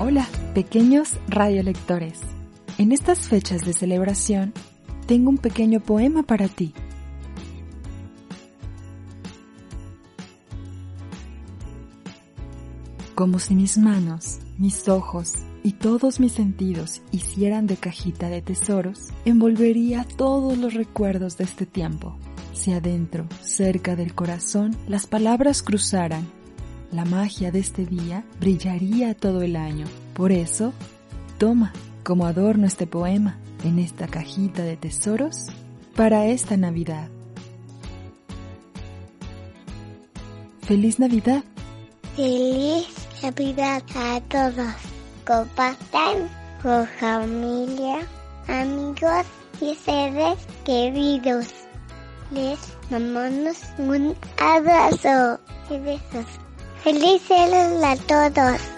Hola, pequeños radiolectores. En estas fechas de celebración, tengo un pequeño poema para ti. Como si mis manos, mis ojos y todos mis sentidos hicieran de cajita de tesoros, envolvería todos los recuerdos de este tiempo. Si adentro, cerca del corazón, las palabras cruzaran, la magia de este día brillaría todo el año. Por eso, toma como adorno este poema en esta cajita de tesoros para esta Navidad. ¡Feliz Navidad! Feliz Navidad a todos. Compartan con familia, amigos y seres queridos. Les mandamos un abrazo y besos. Felices a todos.